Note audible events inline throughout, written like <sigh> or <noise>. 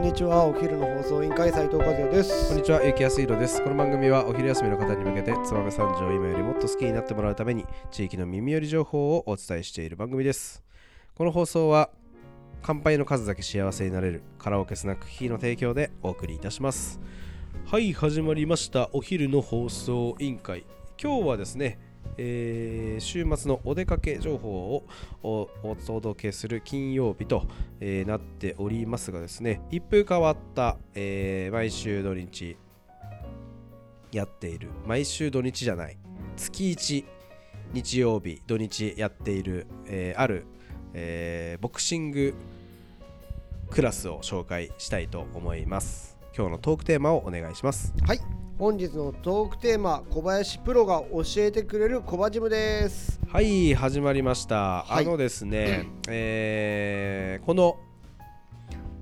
んにちはお昼の放送委員会斉藤和也ですこんにちは、ゆきやすいろです。この番組はお昼休みの方に向けて、燕三条を今よりもっと好きになってもらうために、地域の耳寄り情報をお伝えしている番組です。この放送は、乾杯の数だけ幸せになれるカラオケスナックキーの提供でお送りいたします。はい、始まりました。お昼の放送委員会。今日はですね、えー週末のお出かけ情報をお届けする金曜日と、えーなっておりますがですね一風変わった、えー毎週土日やっている毎週土日じゃない月1日曜日土日やっている、えある、えボクシングクラスを紹介したいと思います。今日のトークテーマをお願いします。はい。本日のトークテーマ小林プロが教えてくれるコバジムです。はい始まりました、はい。あのですね、えーこの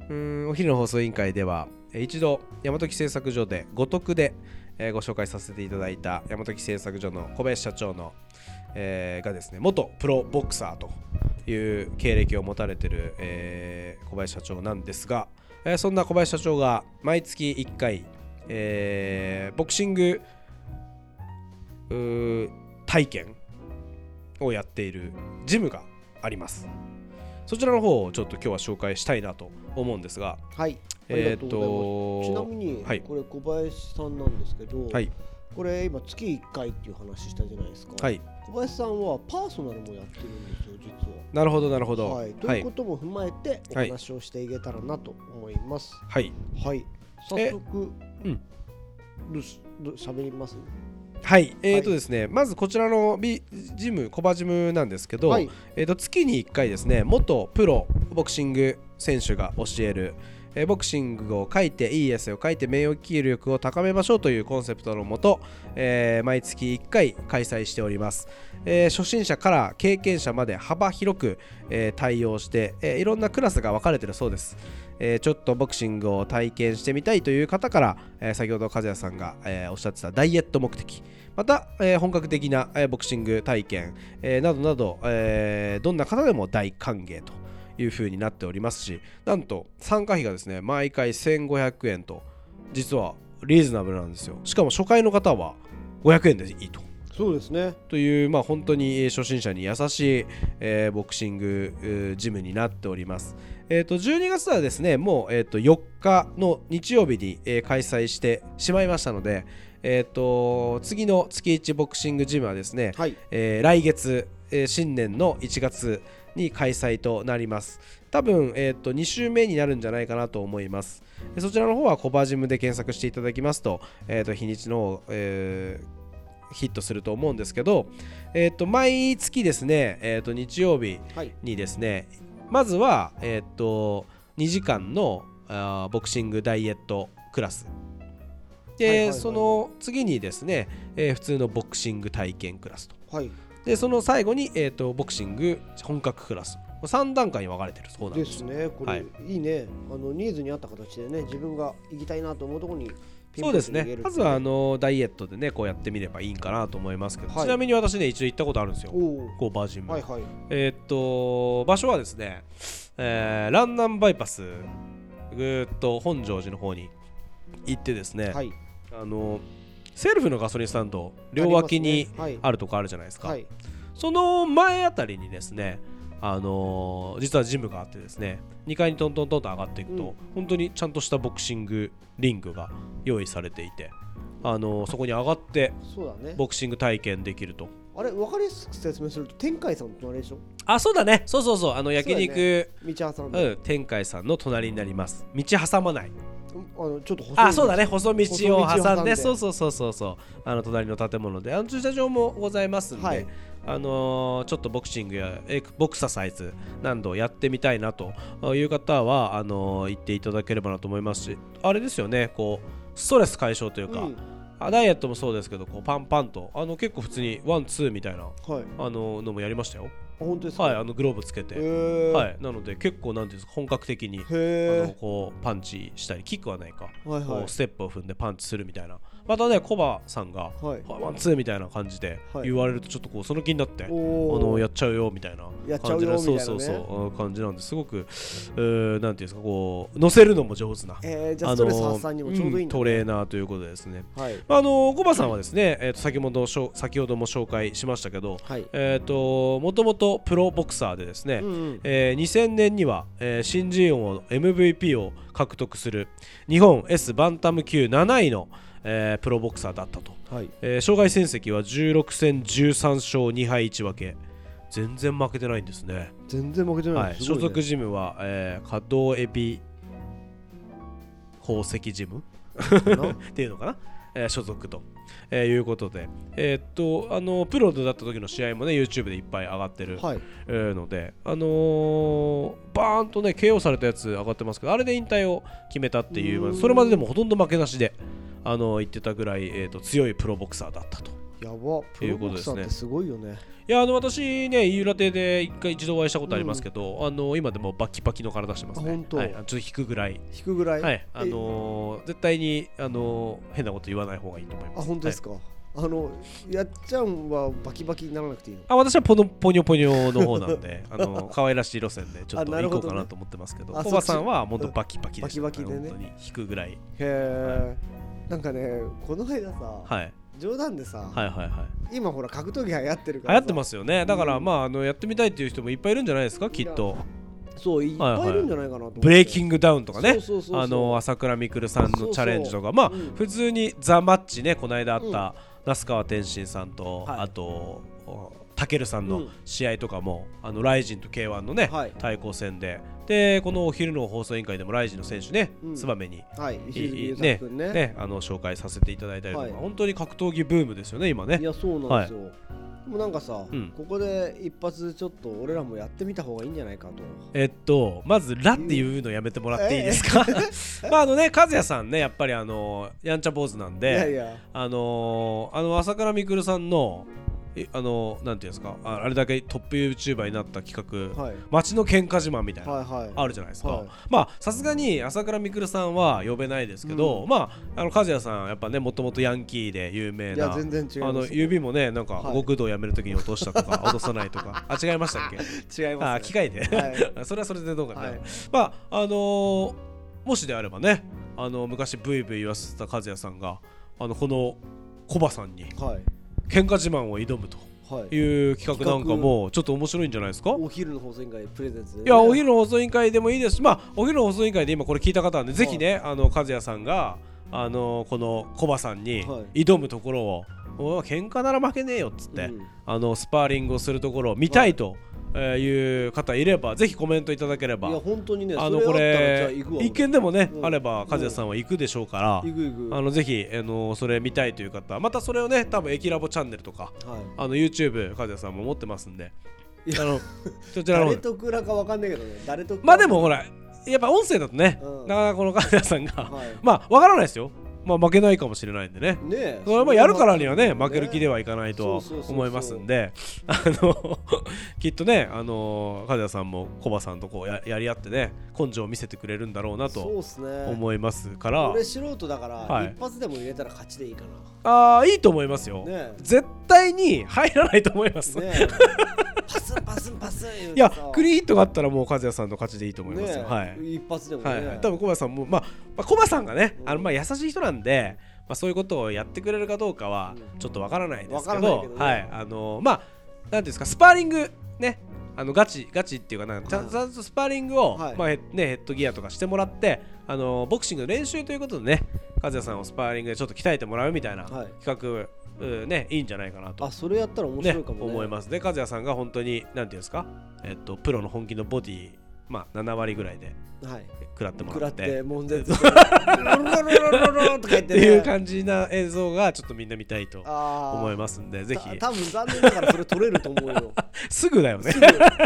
うーんお昼の放送委員会ではえー一度大和木製作所で五徳で、えーご紹介させていただいた大和木製作所の小林社長の、えーがですね元プロボクサーという経歴を持たれてる、えー小林社長なんですが、えーそんな小林社長が毎月1回、えーボクシング体験をやっているジムがあります。そちらの方をちょっと今日は紹介したいなと思うんですがはい。えーっとちなとみに、はい。これ小林さんなんですけど、はい。これ今月1回っていう話したじゃないですか、はい。小林さんはパーソナルもやってるんですよ実は。なるほどなるほど。はい、とはい。いうことも踏まえておはい話をしていけたらなと思います。はい。はい、早え速うん。どうしどう喋ります？はい。えーとですねまずこちらのビジムコバジムなんですけど、はい。えー、と月に1回ですね元プロボクシング選手が教える、ボクシングを書いていいエッセイを書いて名誉記力を高めましょうというコンセプトのもと、えー毎月1回開催しております、えー初心者から経験者まで幅広く、えー対応して、えいろんなクラスが分かれてるそうです。えちょっとボクシングを体験してみたいという方から、え先ほど和也さんが、えおっしゃってたダイエット目的。また、え本格的な、えボクシング体験、えなどなど、えどんな方でも大歓迎と。いう風になっておりますしなんと参加費がですね毎回1500円と実はリーズナブルなんですよ。しかも初回の方は500円でいいと。そうですね。という、まあ、本当にえー初心者に優しい、えーボクシングえージムになっております。えー、と12月はですねもう、えー、と4日の日曜日に、えー開催してしまいましたので、えー、と次の月1ボクシングジムはですね、はい。えー来月、えー新年の1月に開催となります。多分、えー、と2週目になるんじゃないかなと思います。でそちらの方はコバジムで検索していただきますと,、えー、と日にちの方、えーヒットすると思うんですけど、えー、と毎月ですね、えー、と日曜日はい。にですねまずは、えー、と2時間のあーボクシングダイエットクラス。で、はいはいはい。その次にですね、えー普通のボクシング体験クラスと。はいでその最後に、えー、とボクシング本格クラス。3段階に分かれてるそうなんでですすね。これ、はい。い、いね。あのニーズに合った形でね自分が行きたいなと思うところにそうですね。まずはあのダイエットでねこうやってみればいいんかなと思いますけど、はい。ちなみに私ね一度行ったことあるんですよ。こうバージンム、はいはい。えーっと場所はですね、えーランナンバイパスぐーっと本庄寺の方に行ってですね、はい。あのセルフのガソリンスタンド両脇にあるとこあるじゃないですか、はい。その前あたりにですねあのー実はジムがあってですね2階にトントントンと上がっていくと、うん。本当にちゃんとしたボクシングリングが用意されていて、あのーそこに上がってボクシング体験できると。あれ分かりやすく説明すると天海さんの隣でしょ？あそうだね。そうそうそう。あの焼肉道挟んうで、ん、天海さんの隣になります。道挟まないあのちょっと細いあそうだね。細道を挟んで。そうそうそうそうそう。あの隣の建物で。あの駐車場もございますんで、はい。あのーちょっとボクシングやエクボクササイズ何度やってみたいなという方はあのー行っていただければなと思いますしあれですよね。こうストレス解消というか、うん。あダイエットもそうですけどこうパンパンとあの結構普通にワンツーみたいなはい。あののもやりましたよ。あ本当ですか？はいあのグローブつけて、はい。なので結構なんていうんですか本格的にあのへこうパンチしたりキックはないか、えはいはい。こうステップを踏んでパンチするみたいな、ままたねコバさんがはい。ワンツーみたいな感じではい。言われるとちょっとこうその気になって、あおー。のやっちゃうよみたいな感じのそうそうそううん感じなんです。ごくうーなんていうんですかこう乗せるのも上手なえー、じゃあストレス発散にもちょうどいいんだ、トレーナーということでですね。はい。あのコバさんはですね、えー、と先ほどしょ先ほども紹介しましたけどはい。えっ、ともともとプロボクサーでですね、うんうん。えー2000年には、えー新人王の MVP を獲得する日本 S バンタム級7位の、えープロボクサーだったと、はい。えー障害戦績は16戦13勝2敗1分け。全然負けてないんですね。全然負けてない、はい、ね。所属ジムは、えー、可動エビ宝石ジム？な。<laughs> っていうのかな、えー所属と、えーいうことで、えーっとあのプロだった時の試合もね YouTube でいっぱい上がってる、はい。えーので、あのーバーンとね KO されたやつ上がってますけどあれで引退を決めたっていうそれまででもほとんど負けなしで、あの言ってたぐらい、えーっと強いプロボクサーだったと。やば。プロボクサーってすごいよね。いやあの私ね飯浦亭で一回一度お会いしたことありますけど、あの今でもバキバキの体してますね。あ本当？はい、ちょっと引くぐらい。引くぐらい、はい、あのー絶対に、あのー変なこと言わない方がいいと思います。あ本当ですか、あのやっちゃんはバキバキにならなくていいの？あ私はポノポニョポニョの方なんで、<laughs> あの可愛らしい路線でちょっと行こうかなと思ってますけど、あコバさんは本当バキバキでした、バキバキでね。引くぐらい、へえ、なんかねこの間さ、はい、冗談でさ、はいはいはい。今ほら格闘技流行ってるか流ら行ってますすよね。だから、うんまああのやってみたいっていう人もいっぱいいるんじゃないですかきっと。そういっぱいいるんじゃないかなと思って、ブレイキングダウンとかね。あの朝倉未来さんのチャレンジとか。まあ、うん普通にザ・マッチねこの間あった、那須川天心さんと、はい。あとたけるさんのうん。試合とかも、あのライジンと K1 のね、はい。対抗戦で。でこのお昼の放送委員会でもライジンの選手ねうん。燕、にはい。ね。ねねあの紹介させていただいたりとか、はい。本当に格闘技ブームですよね今ね。いやそうなんですよ、でもなんかさ、うん。ここで一発ちょっと俺らもやってみた方がいいんじゃないかと。えっとまず「ラ」っていうのやめてもらっていいですか、<laughs> まああのね和也さんねやっぱりあのやんちゃ坊主なんであのーあの朝倉未来さんのえあのなんていうんですかああれだけトップ YouTuber になった企画、はい。街の喧嘩自慢みたいな、はいはい。あるじゃないですか、はい。まあさすがに朝倉未来さんは呼べないですけど、うん。まああの和也さんやっぱねもともとヤンキーで有名な全然違いあの指もねなんかはい。極道をやめるときに落としたとか <laughs> 落とさないとか。あ違いましたっけ？違います、ね、あ機械で、は <laughs> それはそれでどうかな、はい。まああのーもしであればねあの昔ブイブイ言わせてた和也さんがあのこのコバさんにはい喧嘩自慢を挑むとはい。いう企画なんかもちょっと面白いんじゃないですか？お昼の放送委員会プレゼンツいやお昼の放送委員会でもいいです。しまあお昼の放送委員会で今これ聞いた方なんでぜひねあの和也さんがあのこのコバさんにはい。挑むところをおい喧嘩なら負けねえよっつって、うん。あのスパーリングをするところを見たいとえーいう方いればぜひコメントいただければ。いや本当にねあのこそれ一見でもね、うん。あれば和也さんは行くでしょうから、行く行く。あのぜひ、あのそれ見たいという方またそれをね多分エキラボチャンネルとかはい。あの YouTube 和也さんも持ってますんで。いやあのそちらの方誰でとくらかわかんないけどね。誰とまあでもほらやっぱ音声だとね、うん。なかなかこの和也さんがはい。まあわからないですよまあ負けないかもしれないんでね。ねえ。それもやるからにはね負ける気でははいかないと思いますんで。あの <laughs> きっとねあの和也さんもコバさんとこうややり合ってね根性を見せてくれるんだろうなとっすね。思いますから。俺素人だから、はい。一発でも入れたら勝ちでいいかああいいと思いますよ、絶対に入らないと思います、パスンパスンパスいやクリーンヒットがあったらもう和也さんの勝ちでいいと思いますよ、はい。一発でもね、はい。はい、多分コバさんも、まあ、まあ、コバさんがね、うんあのまあ優しい人なんで、まあ、そういうことをやってくれるかどうかはうんちょっとわからないですけど、いけどね。はい、あのまあ、なんですか、スパーリングね、あのガチガチっていうかなんかちゃんとスパーリングを、はい。まあへね、ヘッドギアとかしてもらってあのボクシングの練習ということでね和也さんをスパーリングでちょっと鍛えてもらうみたいなはい。企画、うんね、いいんじゃないかなと。あそれやったら面ね白いかもね。思います。で和也さんが本当になんていうんですか、えっと、プロの本気のボディまあ7割ぐらいではい。食らっても食らっらってて悶絶してロロロロロロとか言っっていう感じな映像がちょっとみんな見たいと思いますんでぜひた多分残念ながらそれ取れると思うよすぐだよね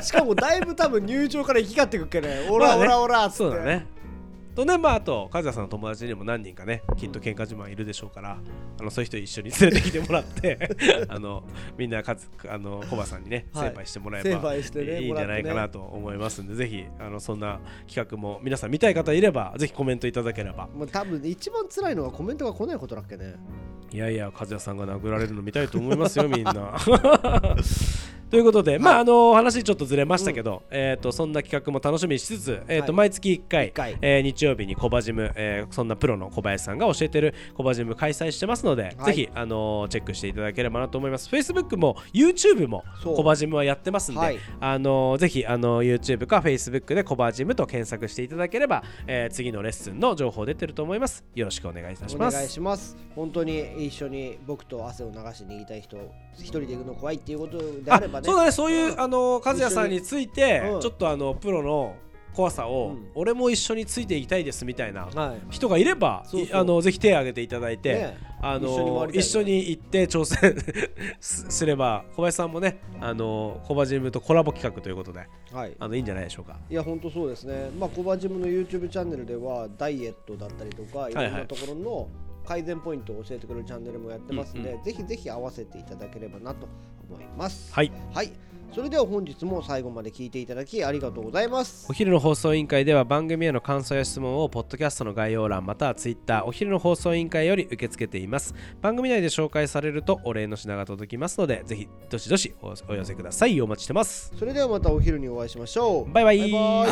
しかもだいぶ多分入場から行き交ってくっけねオラオラオラっつってそうだねとねまああと和也さんの友達にも何人かねきっと喧嘩自慢いるでしょうからあのそういう人一緒に連れてきてもらって <laughs> あのみんなかつあのコバさんにねはい。成敗してもらえ成ば、敗してねいいんじゃないかなと思いますんで、ぜひあのそんな企画も皆さん見たい方いればぜひコメントいただければ。もう多分一番辛いのはコメントが来ないことだっけね。いやいや和也さんが殴られるの見たいと思いますよみんな <laughs> ということで、まああの話ちょっとずれましたけど、えっ、とそんな企画も楽しみにしつつ、えっ、と、はい毎月1回一回。えー日曜日にコバジム、えーそんなプロの小林さんが教えてるコバジム開催してますので、はい。ぜひあのーチェックしていただければなと思います。Facebook も YouTube もコバジムはやってますんで、はい。あのーぜひあのー YouTube か Facebook でコバジムと検索していただければ、えー次のレッスンの情報出てると思います。よろしくお願いいたしお願います。します。本当に一緒に僕と汗を流しに行きたい人一人で行くの怖いっていうことでああればね。そうだねそういう、あの和也さんについて、うん。ちょっとあのプロの怖さを、うん。俺も一緒についていきたいですみたいなはい。人がいればそうそう。いあのぜひ手を挙げていただいて、ね。あ一緒に回のりたいね。一緒に行って挑戦 <laughs> すすれば小林さんもねあのコバジムとコラボ企画ということではい。あのいいんじゃないでしょうか。いや本当そうですね。まあコバジムの YouTube チャンネルではダイエットだったりとかいろんなところの改善ポイントを教えてくれるチャンネルもやってますんで、うん。ぜひぜひ合わせていただければなと思います。はい。はい。それでは本日も最後まで聞いていただきありがとうございます。お昼の放送委員会では番組への感想や質問をポッドキャストの概要欄またはツイッターお昼の放送委員会より受け付けています。番組内で紹介されるとお礼の品が届きますのでぜひどしどしおお寄せください。お待ちしてます。それではまたお昼にお会いしましょう。バイバイ。バイバ